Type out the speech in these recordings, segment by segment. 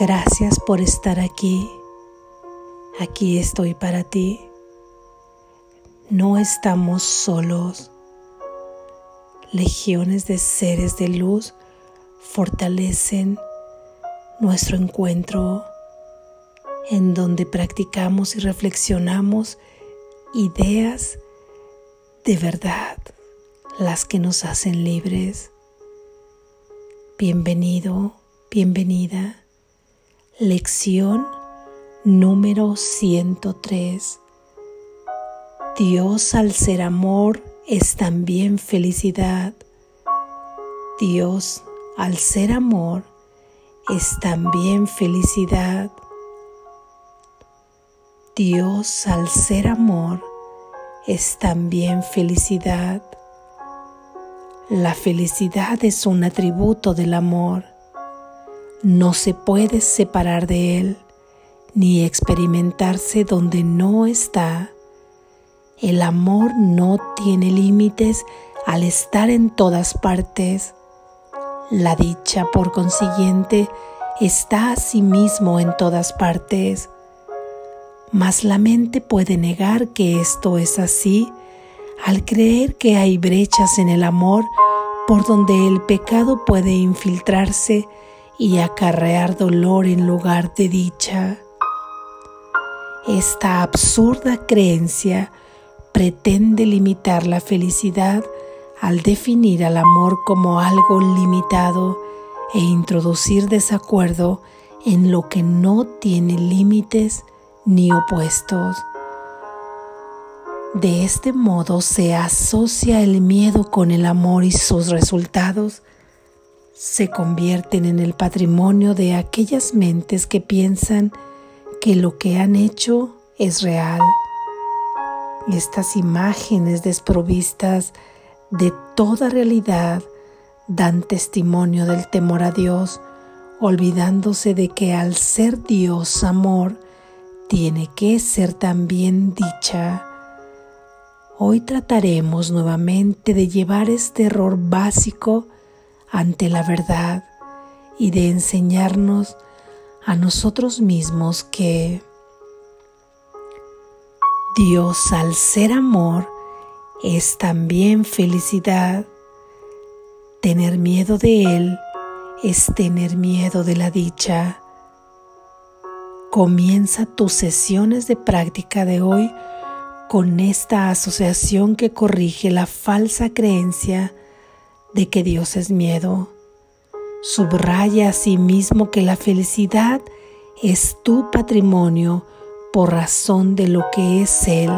Gracias por estar aquí. Aquí estoy para ti. No estamos solos. Legiones de seres de luz fortalecen nuestro encuentro en donde practicamos y reflexionamos ideas de verdad, las que nos hacen libres. Bienvenido, bienvenida. Lección número 103. Dios al ser amor es también felicidad. Dios al ser amor es también felicidad. Dios al ser amor es también felicidad. La felicidad es un atributo del amor. No se puede separar de él ni experimentarse donde no está. El amor no tiene límites al estar en todas partes. La dicha, por consiguiente, está a sí mismo en todas partes. Mas la mente puede negar que esto es así al creer que hay brechas en el amor por donde el pecado puede infiltrarse y acarrear dolor en lugar de dicha. Esta absurda creencia pretende limitar la felicidad al definir al amor como algo limitado e introducir desacuerdo en lo que no tiene límites ni opuestos. De este modo se asocia el miedo con el amor y sus resultados se convierten en el patrimonio de aquellas mentes que piensan que lo que han hecho es real. Estas imágenes desprovistas de toda realidad dan testimonio del temor a Dios, olvidándose de que al ser Dios amor, tiene que ser también dicha. Hoy trataremos nuevamente de llevar este error básico ante la verdad y de enseñarnos a nosotros mismos que Dios al ser amor es también felicidad. Tener miedo de Él es tener miedo de la dicha. Comienza tus sesiones de práctica de hoy con esta asociación que corrige la falsa creencia de que Dios es miedo. Subraya a sí mismo que la felicidad es tu patrimonio por razón de lo que es Él.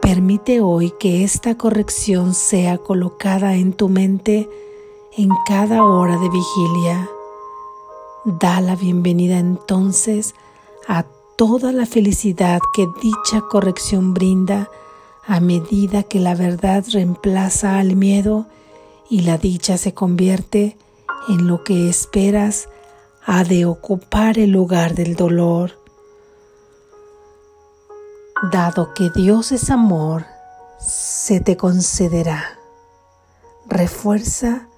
Permite hoy que esta corrección sea colocada en tu mente en cada hora de vigilia. Da la bienvenida entonces a toda la felicidad que dicha corrección brinda a medida que la verdad reemplaza al miedo y la dicha se convierte en lo que esperas ha de ocupar el lugar del dolor. Dado que Dios es amor, se te concederá. Refuerza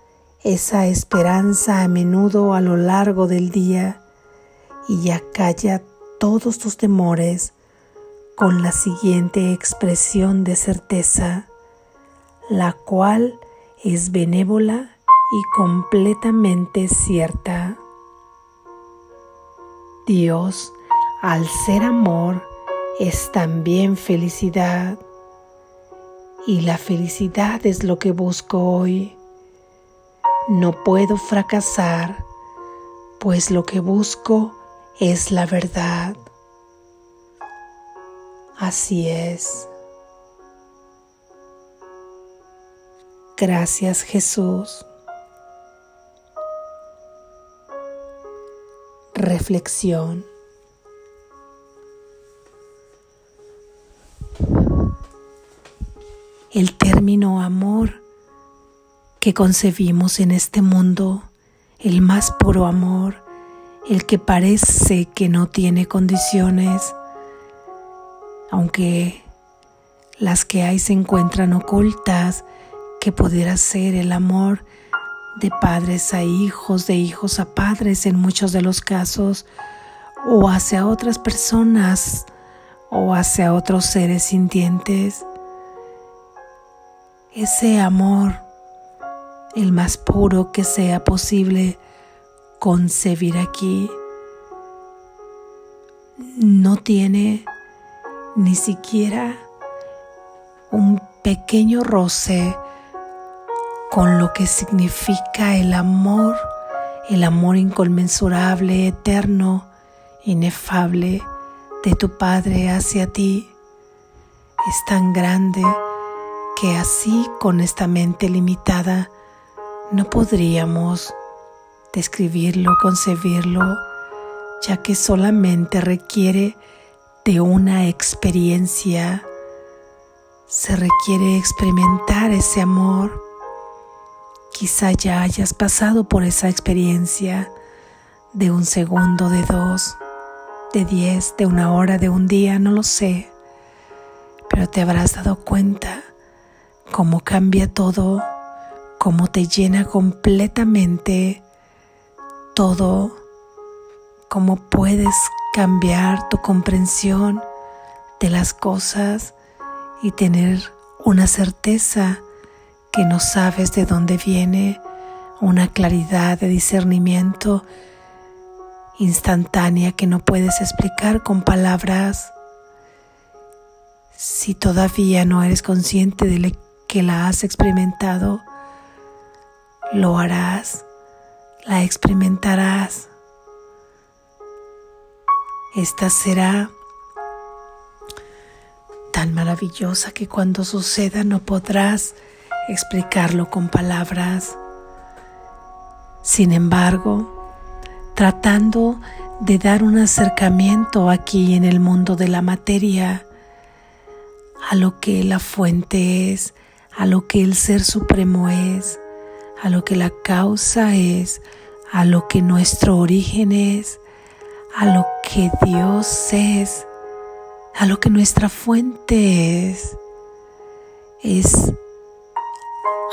esa esperanza a menudo a lo largo del día y acalla todos tus temores con la siguiente expresión de certeza, la cual es benévola y completamente cierta. Dios, al ser amor, es también felicidad. Y la felicidad es lo que busco hoy. No puedo fracasar, pues lo que busco es la verdad. Así es. Gracias Jesús. Reflexión. El término amor que concebimos en este mundo, el más puro amor, el que parece que no tiene condiciones, aunque las que hay se encuentran ocultas, que pudiera ser el amor de padres a hijos, de hijos a padres en muchos de los casos, o hacia otras personas o hacia otros seres sintientes. Ese amor, el más puro que sea posible concebir aquí, no tiene ni siquiera un pequeño roce con lo que significa el amor, el amor inconmensurable, eterno, inefable de tu Padre hacia ti. Es tan grande que así con esta mente limitada no podríamos describirlo, concebirlo, ya que solamente requiere de una experiencia. Se requiere experimentar ese amor Quizá ya hayas pasado por esa experiencia de un segundo, de dos, de diez, de una hora, de un día, no lo sé, pero te habrás dado cuenta cómo cambia todo, cómo te llena completamente todo, cómo puedes cambiar tu comprensión de las cosas y tener una certeza que no sabes de dónde viene, una claridad de discernimiento instantánea que no puedes explicar con palabras. Si todavía no eres consciente de que la has experimentado, lo harás, la experimentarás. Esta será tan maravillosa que cuando suceda no podrás explicarlo con palabras. Sin embargo, tratando de dar un acercamiento aquí en el mundo de la materia a lo que la fuente es, a lo que el ser supremo es, a lo que la causa es, a lo que nuestro origen es, a lo que Dios es, a lo que nuestra fuente es. Es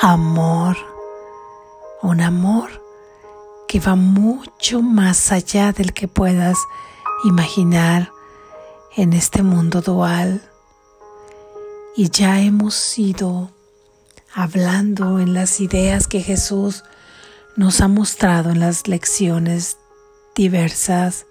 amor, un amor que va mucho más allá del que puedas imaginar en este mundo dual. Y ya hemos ido hablando en las ideas que Jesús nos ha mostrado en las lecciones diversas,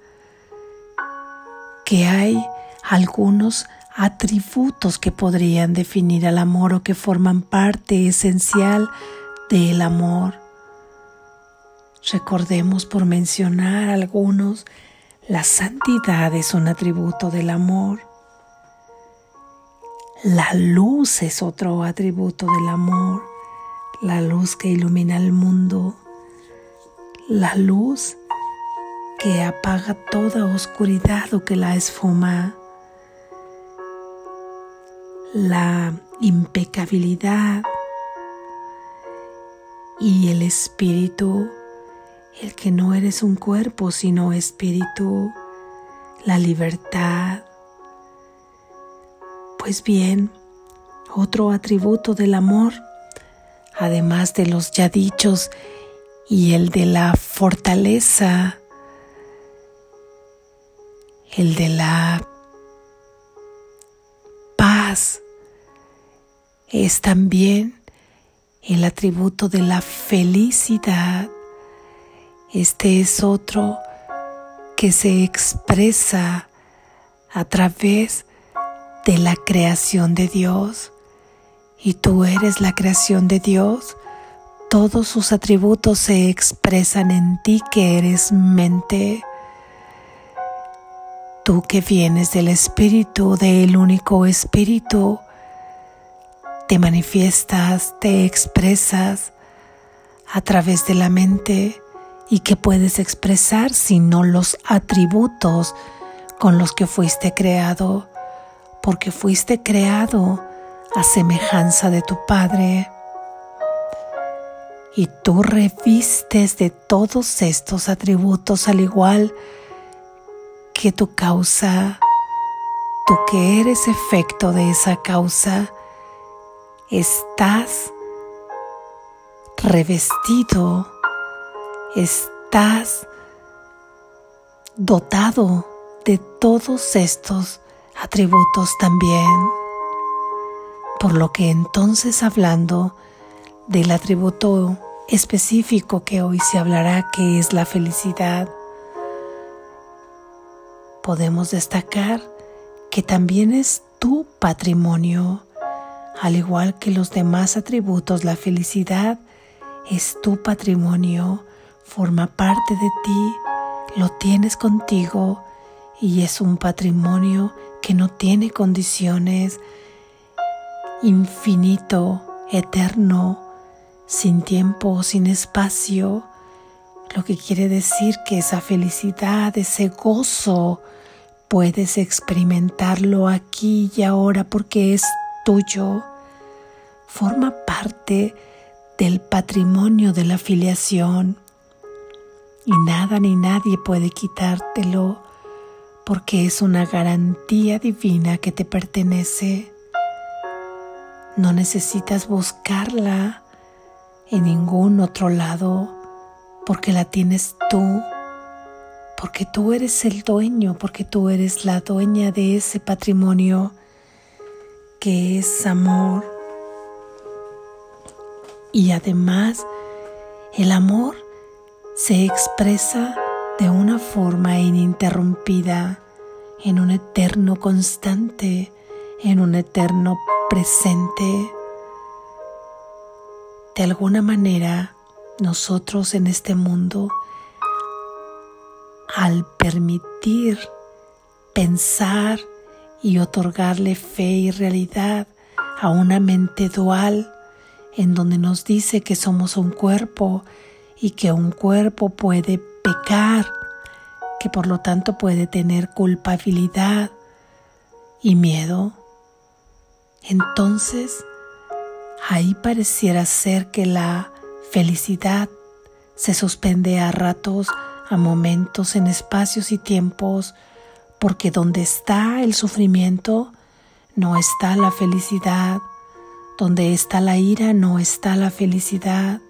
que hay algunos atributos que podrían definir al amor o que forman parte esencial del amor. Recordemos por mencionar algunos, la santidad es un atributo del amor. La luz es otro atributo del amor, la luz que ilumina el mundo, la luz que apaga toda oscuridad o que la esfuma la impecabilidad y el espíritu, el que no eres un cuerpo sino espíritu, la libertad. Pues bien, otro atributo del amor, además de los ya dichos y el de la fortaleza, el de la es también el atributo de la felicidad. Este es otro que se expresa a través de la creación de Dios. Y tú eres la creación de Dios. Todos sus atributos se expresan en ti que eres mente. Tú que vienes del Espíritu, del único Espíritu, te manifiestas, te expresas a través de la mente y que puedes expresar sino los atributos con los que fuiste creado, porque fuiste creado a semejanza de tu Padre. Y tú revistes de todos estos atributos al igual que tu causa, tú que eres efecto de esa causa, estás revestido, estás dotado de todos estos atributos también. Por lo que entonces hablando del atributo específico que hoy se hablará, que es la felicidad, podemos destacar que también es tu patrimonio, al igual que los demás atributos, la felicidad es tu patrimonio, forma parte de ti, lo tienes contigo y es un patrimonio que no tiene condiciones, infinito, eterno, sin tiempo, sin espacio, lo que quiere decir que esa felicidad, ese gozo, puedes experimentarlo aquí y ahora porque es tuyo, forma parte del patrimonio de la filiación y nada ni nadie puede quitártelo porque es una garantía divina que te pertenece. No necesitas buscarla en ningún otro lado porque la tienes tú, porque tú eres el dueño, porque tú eres la dueña de ese patrimonio que es amor. Y además, el amor se expresa de una forma ininterrumpida, en un eterno constante, en un eterno presente. De alguna manera, nosotros en este mundo, al permitir pensar y otorgarle fe y realidad a una mente dual, en donde nos dice que somos un cuerpo y que un cuerpo puede pecar, que por lo tanto puede tener culpabilidad y miedo, entonces ahí pareciera ser que la felicidad se suspende a ratos, a momentos, en espacios y tiempos, porque donde está el sufrimiento no está la felicidad, donde está la ira no está la felicidad,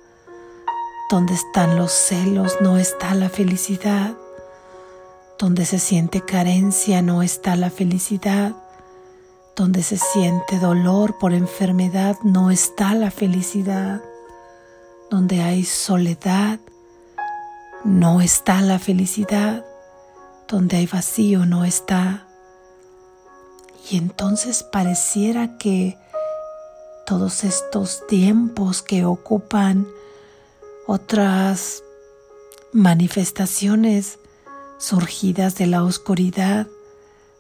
donde están los celos no está la felicidad. Donde se siente carencia no está la felicidad. Donde se siente dolor por enfermedad no está la felicidad. Donde hay soledad no está la felicidad. Donde hay vacío no está. Y entonces pareciera que todos estos tiempos que ocupan otras manifestaciones surgidas de la oscuridad,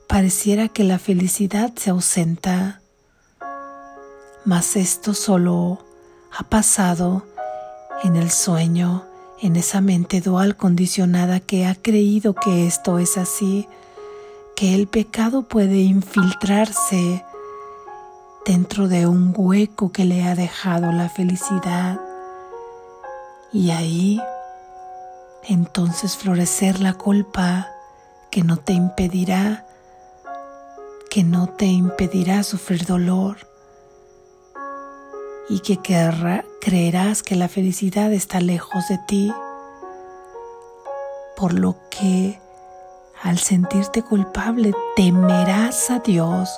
pareciera que la felicidad se ausenta. Mas esto solo ha pasado en el sueño, en esa mente dual condicionada que ha creído que esto es así, que el pecado puede infiltrarse dentro de un hueco que le ha dejado la felicidad. Y ahí entonces florecer la culpa que no te impedirá, que no te impedirá sufrir dolor. Y que creerás que la felicidad está lejos de ti, por lo que al sentirte culpable temerás a Dios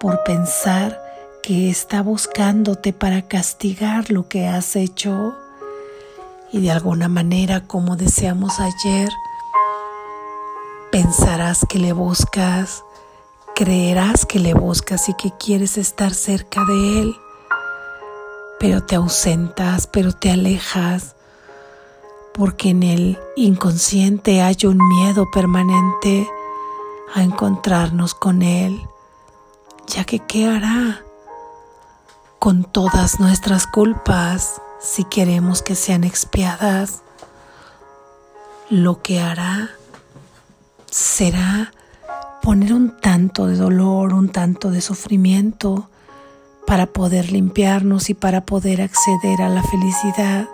por pensar que está buscándote para castigar lo que has hecho. Y de alguna manera como deseamos ayer, pensarás que le buscas, creerás que le buscas y que quieres estar cerca de él, pero te ausentas, pero te alejas, porque en el inconsciente hay un miedo permanente a encontrarnos con él, ya que ¿qué hará con todas nuestras culpas? si queremos que sean expiadas, lo que hará será poner un tanto de dolor, un tanto de sufrimiento para poder limpiarnos y para poder acceder a la felicidad.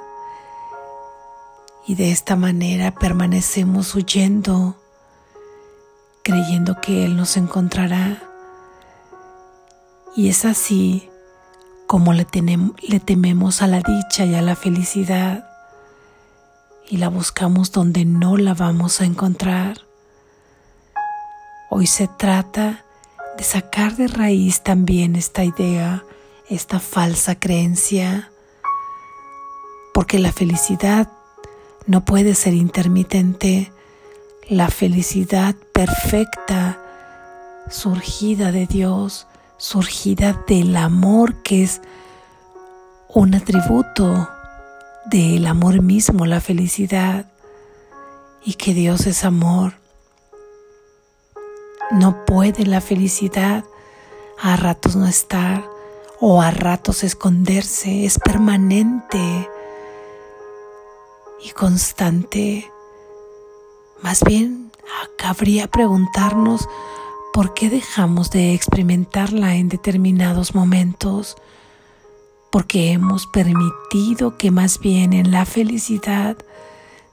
Y de esta manera permanecemos huyendo, creyendo que Él nos encontrará. Y es así como le, le tememos a la dicha y a la felicidad y la buscamos donde no la vamos a encontrar. Hoy se trata de sacar de raíz también esta idea, esta falsa creencia, porque la felicidad no puede ser intermitente, la felicidad perfecta, surgida de Dios, surgida del amor que es un atributo del amor mismo, la felicidad, y que Dios es amor. No puede la felicidad a ratos no estar o a ratos esconderse, es permanente y constante. Más bien, cabría preguntarnos ¿Por qué dejamos de experimentarla en determinados momentos? Porque hemos permitido que más bien en la felicidad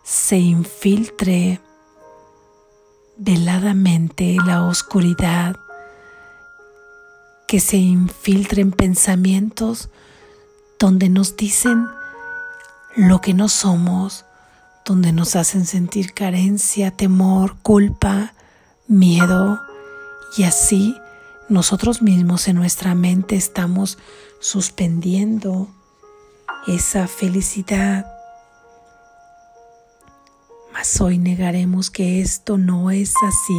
se infiltre veladamente la oscuridad, que se infiltre en pensamientos donde nos dicen lo que no somos, donde nos hacen sentir carencia, temor, culpa, miedo, y así nosotros mismos en nuestra mente estamos suspendiendo esa felicidad. Mas hoy negaremos que esto no es así,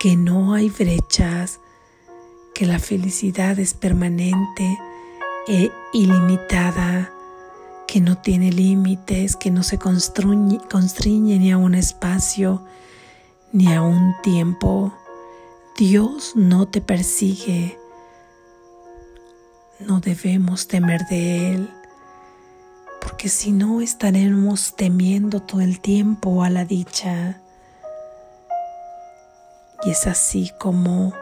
que no hay brechas, que la felicidad es permanente e ilimitada, que no tiene límites, que no se constriñe ni a un espacio ni a un tiempo Dios no te persigue. No debemos temer de Él, porque si no estaremos temiendo todo el tiempo a la dicha. Y es así como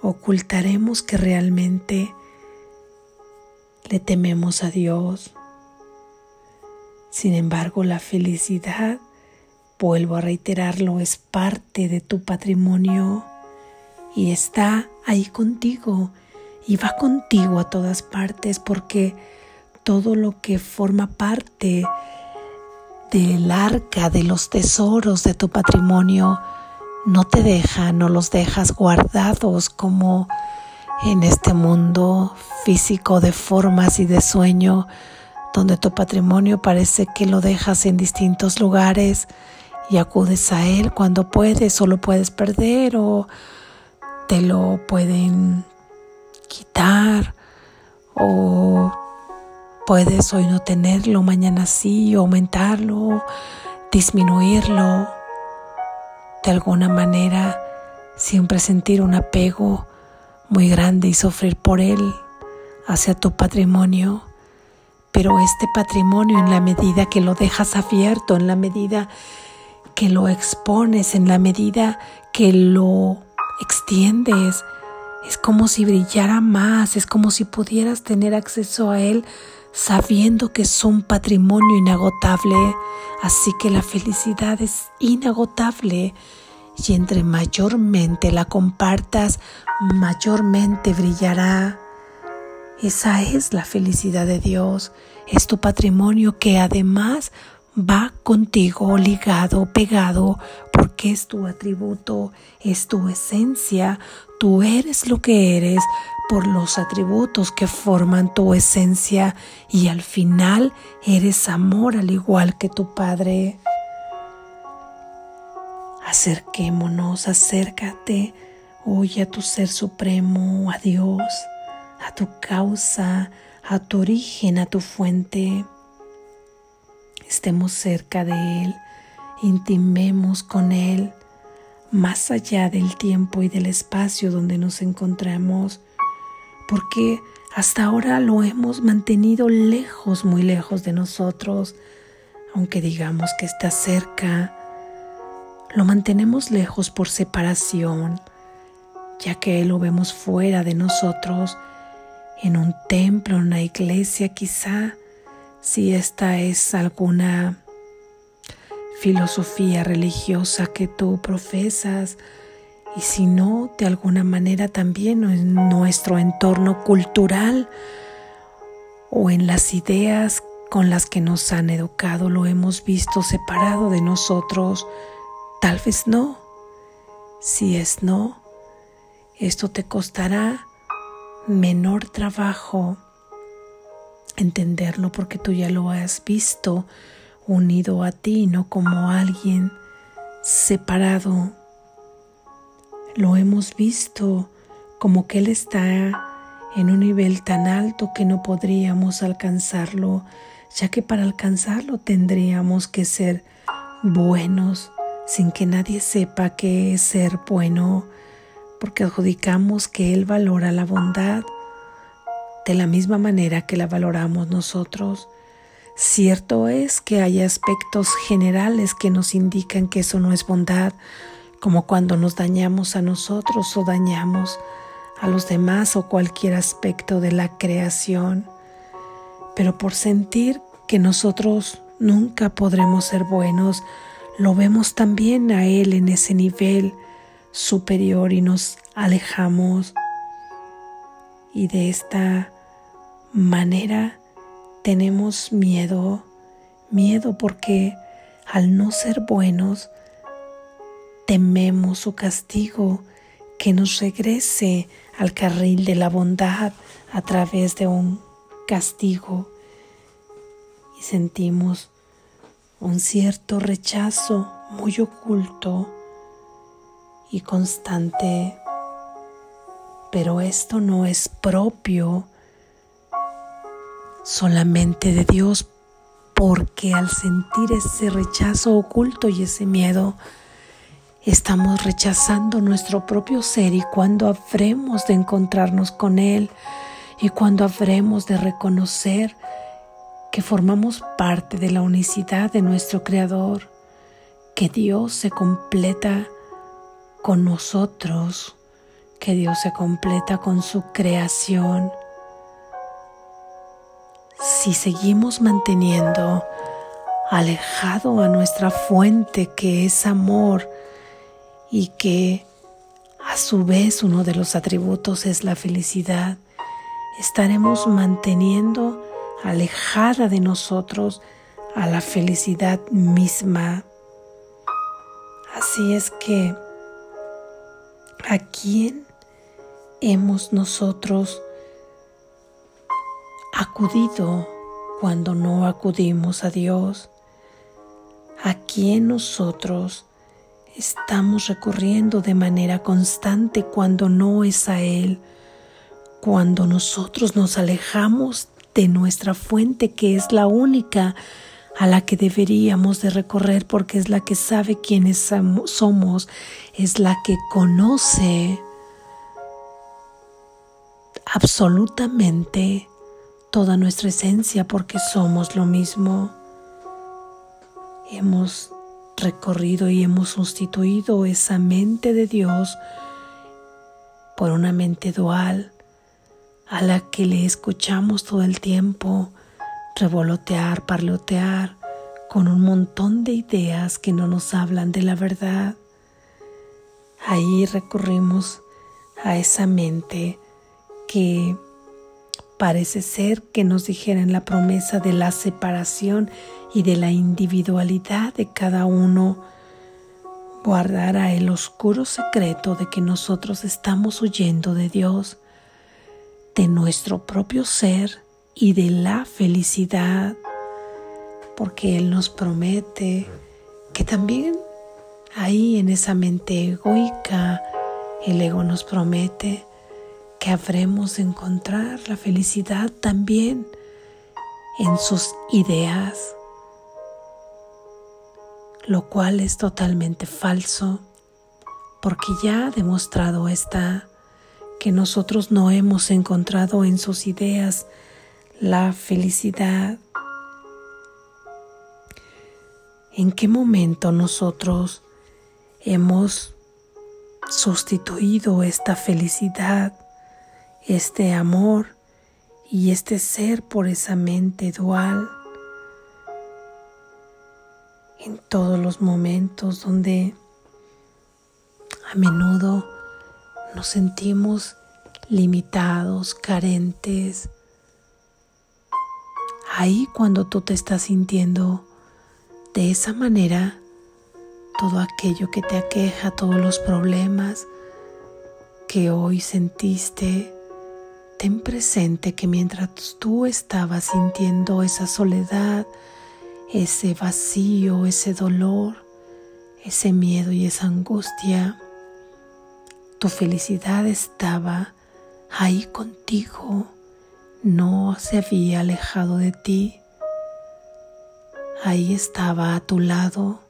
ocultaremos que realmente le tememos a Dios. Sin embargo, la felicidad Vuelvo a reiterarlo, es parte de tu patrimonio y está ahí contigo y va contigo a todas partes porque todo lo que forma parte del arca, de los tesoros de tu patrimonio, no te deja, no los dejas guardados como en este mundo físico de formas y de sueño, donde tu patrimonio parece que lo dejas en distintos lugares y acudes a Él cuando puedes o lo puedes perder o te lo pueden quitar o puedes hoy no tenerlo, mañana sí, aumentarlo, disminuirlo. De alguna manera siempre sentir un apego muy grande y sufrir por él hacia tu patrimonio. Pero este patrimonio en la medida que lo dejas abierto, en la medida que lo expones, en la medida que lo extiendes, es como si brillara más, es como si pudieras tener acceso a él sabiendo que es un patrimonio inagotable. Así que la felicidad es inagotable y entre mayormente la compartas, mayormente brillará. Esa es la felicidad de Dios, es tu patrimonio que además va contigo ligado, pegado, porque es tu atributo, es tu esencia, tú eres lo que eres por los atributos que forman tu esencia y al final eres amor al igual que tu Padre. Acerquémonos, acércate hoy a tu Ser Supremo, a Dios, a tu causa, a tu origen, a tu fuente estemos cerca de Él, intimemos con Él, más allá del tiempo y del espacio donde nos encontramos, porque hasta ahora lo hemos mantenido lejos, muy lejos de nosotros, aunque digamos que está cerca, lo mantenemos lejos por separación, ya que lo vemos fuera de nosotros, en un templo, en una iglesia quizá, si esta es alguna filosofía religiosa que tú profesas y si no, de alguna manera también en nuestro entorno cultural o en las ideas con las que nos han educado lo hemos visto separado de nosotros. Tal vez no. Si es no, esto te costará menor trabajo entenderlo porque tú ya lo has visto unido a ti, no como alguien separado. Lo hemos visto como que Él está en un nivel tan alto que no podríamos alcanzarlo, ya que para alcanzarlo tendríamos que ser buenos sin que nadie sepa qué es ser bueno, porque adjudicamos que Él valora la bondad de la misma manera que la valoramos nosotros. Cierto es que hay aspectos generales que nos indican que eso no es bondad, como cuando nos dañamos a nosotros o dañamos a los demás o cualquier aspecto de la creación. Pero por sentir que nosotros nunca podremos ser buenos, lo vemos también a Él en ese nivel superior y nos alejamos. Y de esta manera tenemos miedo, miedo porque al no ser buenos, tememos su castigo que nos regrese al carril de la bondad a través de un castigo. Y sentimos un cierto rechazo muy oculto y constante, pero esto no es propio solamente de Dios, porque al sentir ese rechazo oculto y ese miedo, estamos rechazando nuestro propio ser y cuando habremos de encontrarnos con Él y cuando habremos de reconocer que formamos parte de la unicidad de nuestro Creador, que Dios se completa con nosotros, que Dios se completa con su creación, si seguimos manteniendo alejado a nuestra fuente que es amor y que a su vez uno de los atributos es la felicidad, estaremos manteniendo alejada de nosotros a la felicidad misma. Así es que, ¿a quién hemos nosotros acudido cuando no acudimos a Dios? ¿A quién nosotros estamos recurriendo de manera constante cuando no es a Él? Cuando nosotros nos alejamos de nuestra fuente que es la única a la que deberíamos de recorrer porque es la que sabe quiénes somos, es la que conoce absolutamente toda nuestra esencia porque somos lo mismo. Hemos recorrido y hemos sustituido esa mente de Dios por una mente dual a la que le escuchamos todo el tiempo revolotear, parlotear con un montón de ideas que no nos hablan de la verdad. Ahí recurrimos a esa mente que Parece ser que nos dijeran la promesa de la separación y de la individualidad de cada uno. Guardara el oscuro secreto de que nosotros estamos huyendo de Dios, de nuestro propio ser y de la felicidad, porque Él nos promete que también ahí en esa mente egoica, el ego nos promete que habremos de encontrar la felicidad también en sus ideas, lo cual es totalmente falso, porque ya demostrado está que nosotros no hemos encontrado en sus ideas la felicidad. ¿En qué momento nosotros hemos sustituido esta felicidad este amor y este ser por esa mente dual en todos los momentos donde a menudo nos sentimos limitados, carentes. Ahí cuando tú te estás sintiendo de esa manera, todo aquello que te aqueja, todos los problemas que hoy sentiste, ten presente que mientras tú estabas sintiendo esa soledad, ese vacío, ese dolor, ese miedo y esa angustia, tu felicidad estaba ahí contigo, no se había alejado de ti, ahí estaba a tu lado.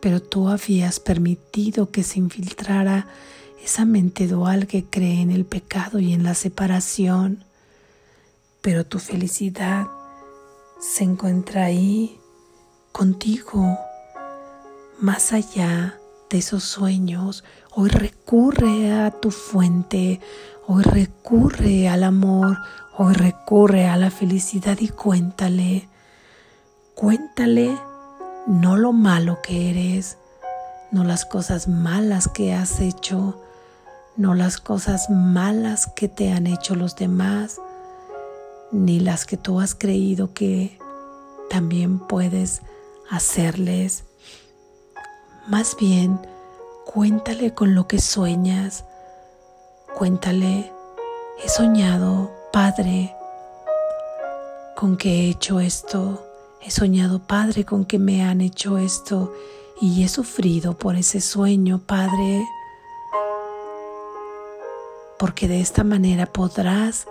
Pero tú habías permitido que se infiltrara esa mente dual que cree en el pecado y en la separación. Pero tu felicidad se encuentra ahí contigo, más allá de esos sueños. Hoy recurre a tu fuente, hoy recurre al amor, hoy recurre a la felicidad y cuéntale, cuéntale no lo malo que eres, no las cosas malas que has hecho, no las cosas malas que te han hecho los demás, ni las que tú has creído que también puedes hacerles. Más bien, cuéntale con lo que sueñas, cuéntale, he soñado, Padre, con que he hecho esto, He soñado, Padre, con que me han hecho esto. Y he sufrido por ese sueño, Padre, porque de esta manera podrás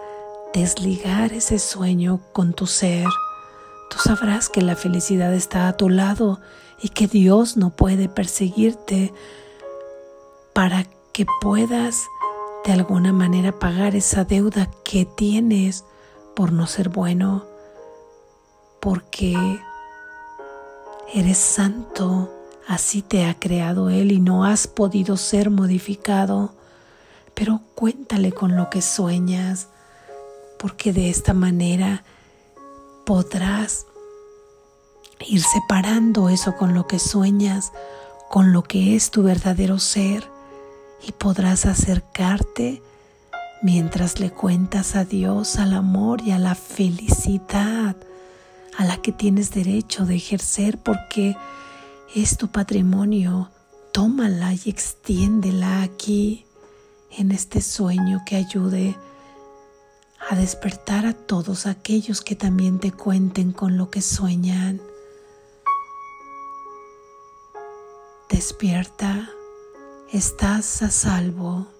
desligar ese sueño con tu ser. Tú sabrás que la felicidad está a tu lado y que Dios no puede perseguirte para que puedas de alguna manera pagar esa deuda que tienes por no ser bueno porque eres santo, así te ha creado Él y no has podido ser modificado. Pero cuéntale con lo que sueñas, porque de esta manera podrás ir separando eso con lo que sueñas, con lo que es tu verdadero ser, y podrás acercarte mientras le cuentas a Dios, al amor y a la felicidad a la que tienes derecho de ejercer porque es tu patrimonio. Tómala y extiéndela aquí en este sueño que ayude a despertar a todos aquellos que también te cuenten con lo que sueñan. Despierta, estás a salvo.